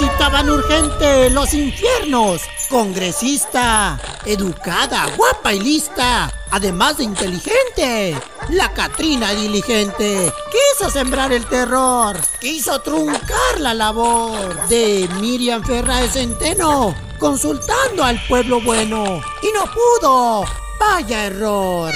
necesitaban urgente los infiernos. Congresista, educada, guapa y lista, además de inteligente. La Catrina diligente quiso sembrar el terror, quiso truncar la labor de Miriam Ferra de Centeno, consultando al pueblo bueno. Y no pudo. Vaya error.